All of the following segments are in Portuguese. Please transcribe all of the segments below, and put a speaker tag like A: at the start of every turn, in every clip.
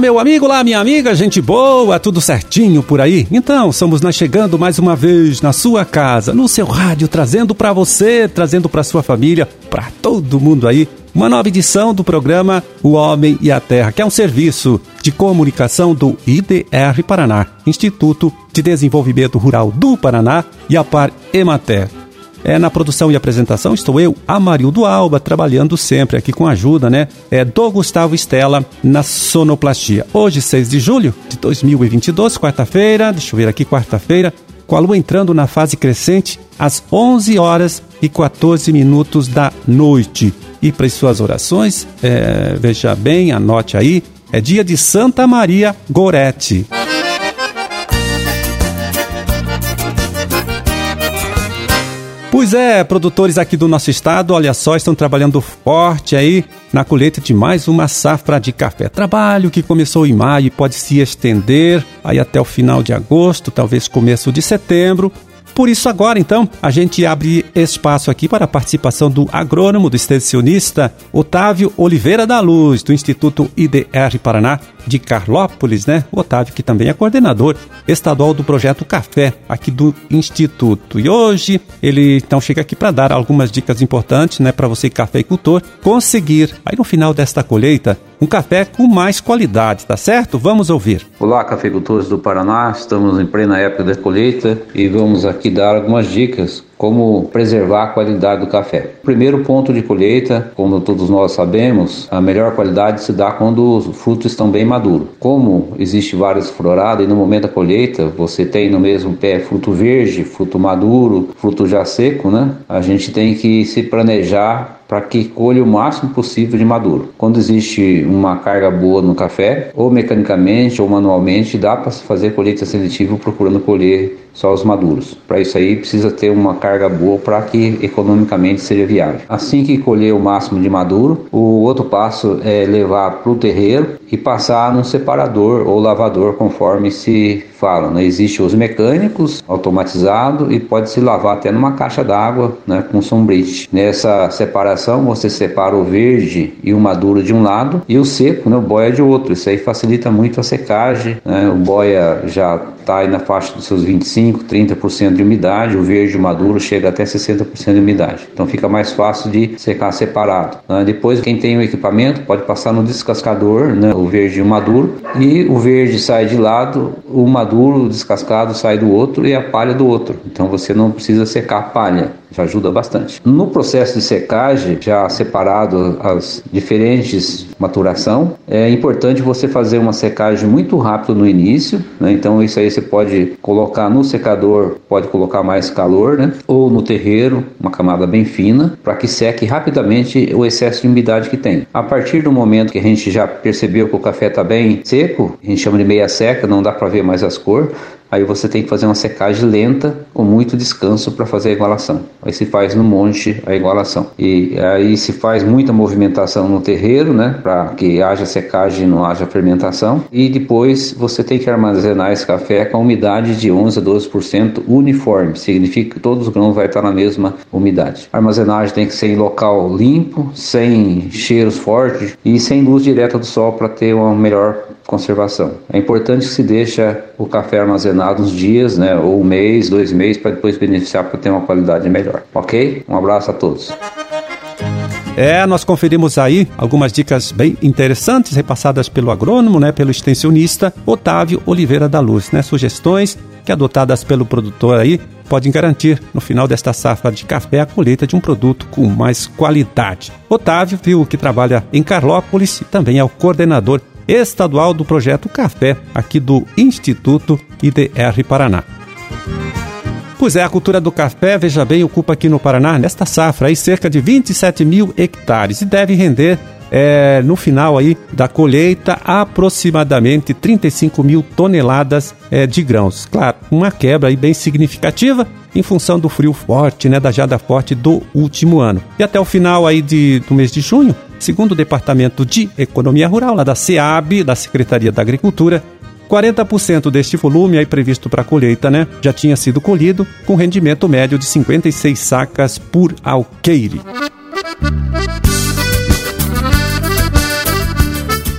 A: Meu amigo, olá, minha amiga, gente boa, tudo certinho por aí? Então, estamos nós chegando mais uma vez na sua casa, no seu rádio, trazendo para você, trazendo para sua família, para todo mundo aí, uma nova edição do programa O Homem e a Terra, que é um serviço de comunicação do IDR Paraná, Instituto de Desenvolvimento Rural do Paraná e a Par Emater. É, na produção e apresentação estou eu, Amarildo Alba, trabalhando sempre aqui com a ajuda, né? É do Gustavo Estela na sonoplastia. Hoje, 6 de julho de 2022, quarta-feira, deixa eu ver aqui, quarta-feira, com a lua entrando na fase crescente às 11 horas e 14 minutos da noite. E para as suas orações, é, veja bem, anote aí, é dia de Santa Maria Gorete. Pois é, produtores aqui do nosso estado, olha só, estão trabalhando forte aí na colheita de mais uma safra de café. Trabalho que começou em maio e pode se estender aí até o final de agosto, talvez começo de setembro, por isso, agora então, a gente abre espaço aqui para a participação do agrônomo, do extensionista Otávio Oliveira da Luz, do Instituto IDR Paraná de Carlópolis, né? O Otávio, que também é coordenador estadual do projeto Café, aqui do Instituto. E hoje ele então chega aqui para dar algumas dicas importantes, né, para você, cafeicultor, conseguir, aí no final desta colheita, um café com mais qualidade, tá certo? Vamos ouvir.
B: Olá, cafeicultores do Paraná, estamos em plena época da colheita e vamos aqui dar algumas dicas como preservar a qualidade do café. Primeiro ponto de colheita, como todos nós sabemos, a melhor qualidade se dá quando os frutos estão bem maduros. Como existe várias floradas e no momento da colheita você tem no mesmo pé fruto verde, fruto maduro, fruto já seco, né? A gente tem que se planejar para que colhe o máximo possível de maduro. Quando existe uma carga boa no café, ou mecanicamente ou manualmente, dá para fazer colheita seletiva procurando colher só os maduros. Para isso aí precisa ter uma carga boa para que economicamente seja viável. Assim que colher o máximo de maduro, o outro passo é levar para o terreiro e passar num separador ou lavador, conforme se fala. Né? Existem os mecânicos automatizado e pode se lavar até numa caixa d'água né, com sombrite. Nessa separação você separa o verde e o maduro de um lado e o seco, né, o boia de outro. Isso aí facilita muito a secagem. Né? O boia já está aí na faixa dos seus 25, 30% de umidade, o verde maduro chega até 60% de umidade. Então fica mais fácil de secar separado. Né? Depois, quem tem o equipamento pode passar no descascador, né? o verde e o maduro, e o verde sai de lado, o maduro descascado sai do outro e a palha do outro. Então você não precisa secar a palha já ajuda bastante. No processo de secagem, já separado as diferentes maturação, é importante você fazer uma secagem muito rápida no início, né? então isso aí você pode colocar no secador, pode colocar mais calor, né? ou no terreiro, uma camada bem fina, para que seque rapidamente o excesso de umidade que tem. A partir do momento que a gente já percebeu que o café está bem seco, a gente chama de meia seca, não dá para ver mais as cores, Aí você tem que fazer uma secagem lenta com muito descanso para fazer a igualação. Aí se faz no monte a igualação. E aí se faz muita movimentação no terreiro, né, para que haja secagem e não haja fermentação. E depois você tem que armazenar esse café com a umidade de 11 a 12% uniforme. Significa que todos os grãos vai estar na mesma umidade. A armazenagem tem que ser em local limpo, sem cheiros fortes e sem luz direta do sol para ter uma melhor conservação. É importante que se deixe o café armazenado uns dias, né, ou um mês, dois meses, para depois beneficiar para ter uma qualidade melhor. Ok? Um abraço a todos.
A: É, nós conferimos aí algumas dicas bem interessantes repassadas pelo agrônomo, né, pelo extensionista Otávio Oliveira da Luz, né, sugestões que adotadas pelo produtor aí podem garantir no final desta safra de café a colheita de um produto com mais qualidade. Otávio viu que trabalha em Carlópolis e também é o coordenador estadual do projeto Café, aqui do Instituto IDR Paraná. Pois é, a cultura do café, veja bem, ocupa aqui no Paraná, nesta safra, aí, cerca de 27 mil hectares e deve render é, no final aí da colheita aproximadamente 35 mil toneladas é, de grãos. Claro, uma quebra aí bem significativa em função do frio forte, né, da geada forte do último ano. E até o final aí de, do mês de junho, segundo o Departamento de Economia Rural, lá da SEAB, da Secretaria da Agricultura, 40% deste volume aí previsto para colheita, né, já tinha sido colhido com rendimento médio de 56 sacas por alqueire.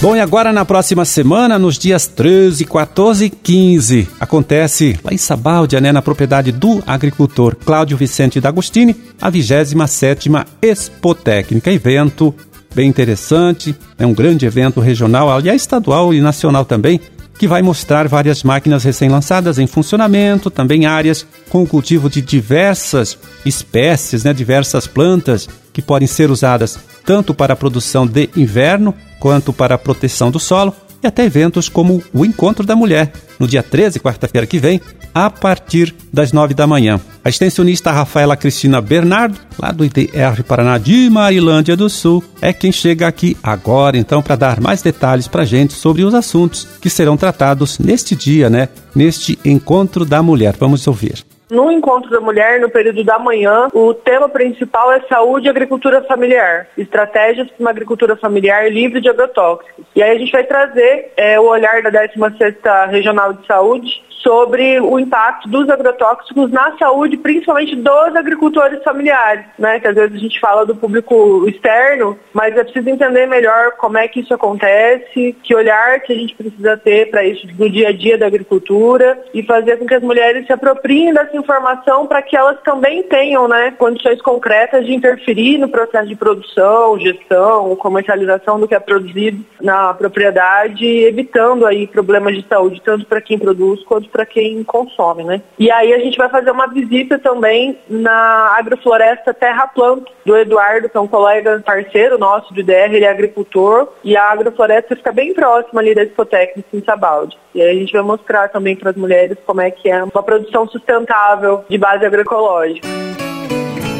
A: Bom, e agora na próxima semana, nos dias 13, 14 e 15, acontece lá em Sabáudia, né, na propriedade do agricultor Cláudio Vicente D'Agostini, a 27ª Expotécnica, evento bem interessante, é um grande evento regional, aliás estadual e nacional também, que vai mostrar várias máquinas recém-lançadas em funcionamento, também áreas com o cultivo de diversas espécies, né, diversas plantas que podem ser usadas tanto para a produção de inverno quanto para a proteção do solo e até eventos como o Encontro da Mulher, no dia 13, quarta-feira que vem, a partir das 9 da manhã. A extensionista Rafaela Cristina Bernardo, lá do IDR Paraná de Marilândia do Sul, é quem chega aqui agora, então, para dar mais detalhes para gente sobre os assuntos que serão tratados neste dia, né? Neste Encontro da Mulher. Vamos ouvir.
C: No Encontro da Mulher, no período da manhã, o tema principal é saúde e agricultura familiar, estratégias para uma agricultura familiar livre de agrotóxicos. E aí a gente vai trazer é, o olhar da 16ª Regional de Saúde sobre o impacto dos agrotóxicos na saúde, principalmente dos agricultores familiares, né? Que às vezes a gente fala do público externo, mas é preciso entender melhor como é que isso acontece, que olhar que a gente precisa ter para isso no dia a dia da agricultura e fazer com que as mulheres se apropriem dessa informação para que elas também tenham, né, condições concretas de interferir no processo de produção, gestão, comercialização do que é produzido na propriedade, evitando aí problemas de saúde tanto para quem produz quanto para quem consome, né? E aí a gente vai fazer uma visita também na agrofloresta Terra Planto, do Eduardo, que é um colega parceiro nosso do IDR, ele é agricultor, e a agrofloresta fica bem próxima ali da Expotécnica em Sabaldi. E aí a gente vai mostrar também para as mulheres como é que é uma produção sustentável de base agroecológica.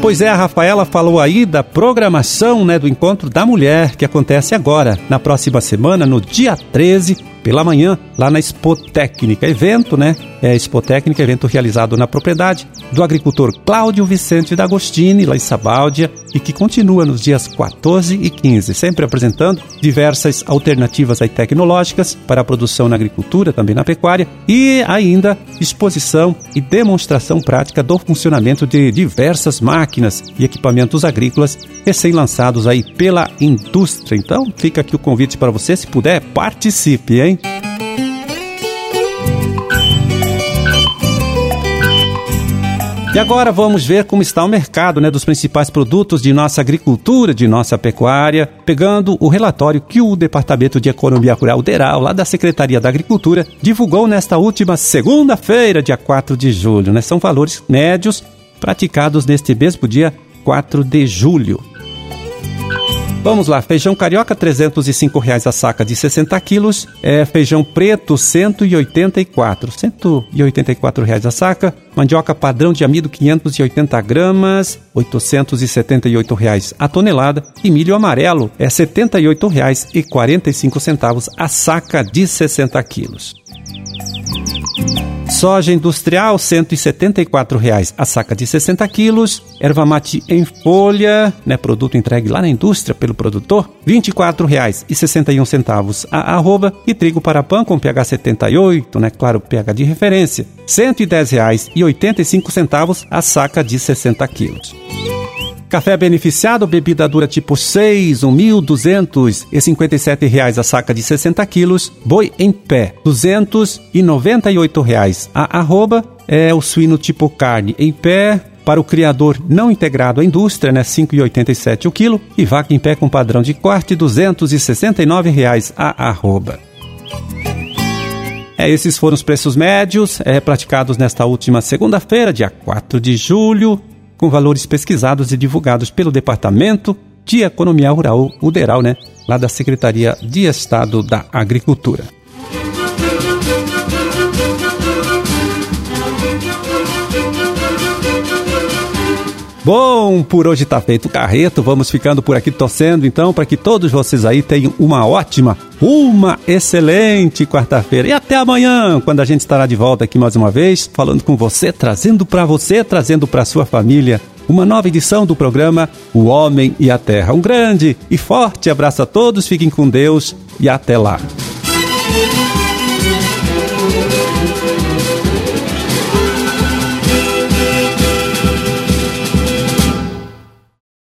A: Pois é, a Rafaela falou aí da programação né, do Encontro da Mulher, que acontece agora, na próxima semana, no dia 13, pela manhã, lá na Expotécnica. Evento, né? É Expotécnica, evento realizado na propriedade do agricultor Cláudio Vicente D'Agostini, lá em Sabáudia, e que continua nos dias 14 e 15, sempre apresentando diversas alternativas aí tecnológicas para a produção na agricultura, também na pecuária, e ainda exposição e demonstração prática do funcionamento de diversas máquinas e equipamentos agrícolas recém-lançados aí pela indústria. Então, fica aqui o convite para você, se puder, participe, hein? E agora vamos ver como está o mercado né, dos principais produtos de nossa agricultura, de nossa pecuária, pegando o relatório que o Departamento de Economia Rural DERAL, lá da Secretaria da Agricultura, divulgou nesta última segunda-feira, dia 4 de julho. Né? São valores médios praticados neste mesmo dia 4 de julho. Vamos lá, feijão carioca 305 reais a saca de 60 quilos, é, feijão preto R$ 184, 184 reais a saca, mandioca padrão de amido 580 gramas, 878 reais a tonelada e milho amarelo é 78 reais e 45 centavos a saca de 60 quilos. Soja industrial, 174 reais a saca de 60 quilos. Erva mate em folha, né, produto entregue lá na indústria pelo produtor, R$ 24,61 a arroba. E trigo para pão com pH 78, né, claro, pH de referência, R$ 110,85 a saca de 60 quilos. Café beneficiado, bebida dura tipo 6, R$ 1.257 a saca de 60 quilos. Boi em pé, 298 reais. A arroba é o suíno tipo carne em pé, para o criador não integrado à indústria, né, 5,87 o quilo, e vaca em pé com padrão de corte, 269 reais a arroba. É, esses foram os preços médios é, praticados nesta última segunda-feira, dia 4 de julho com valores pesquisados e divulgados pelo Departamento de Economia Rural, o DERAL, né, lá da Secretaria de Estado da Agricultura. Bom, por hoje está feito o carreto. Vamos ficando por aqui torcendo então para que todos vocês aí tenham uma ótima, uma excelente quarta-feira. E até amanhã, quando a gente estará de volta aqui mais uma vez, falando com você, trazendo para você, trazendo para sua família uma nova edição do programa O Homem e a Terra. Um grande e forte abraço a todos, fiquem com Deus e até lá.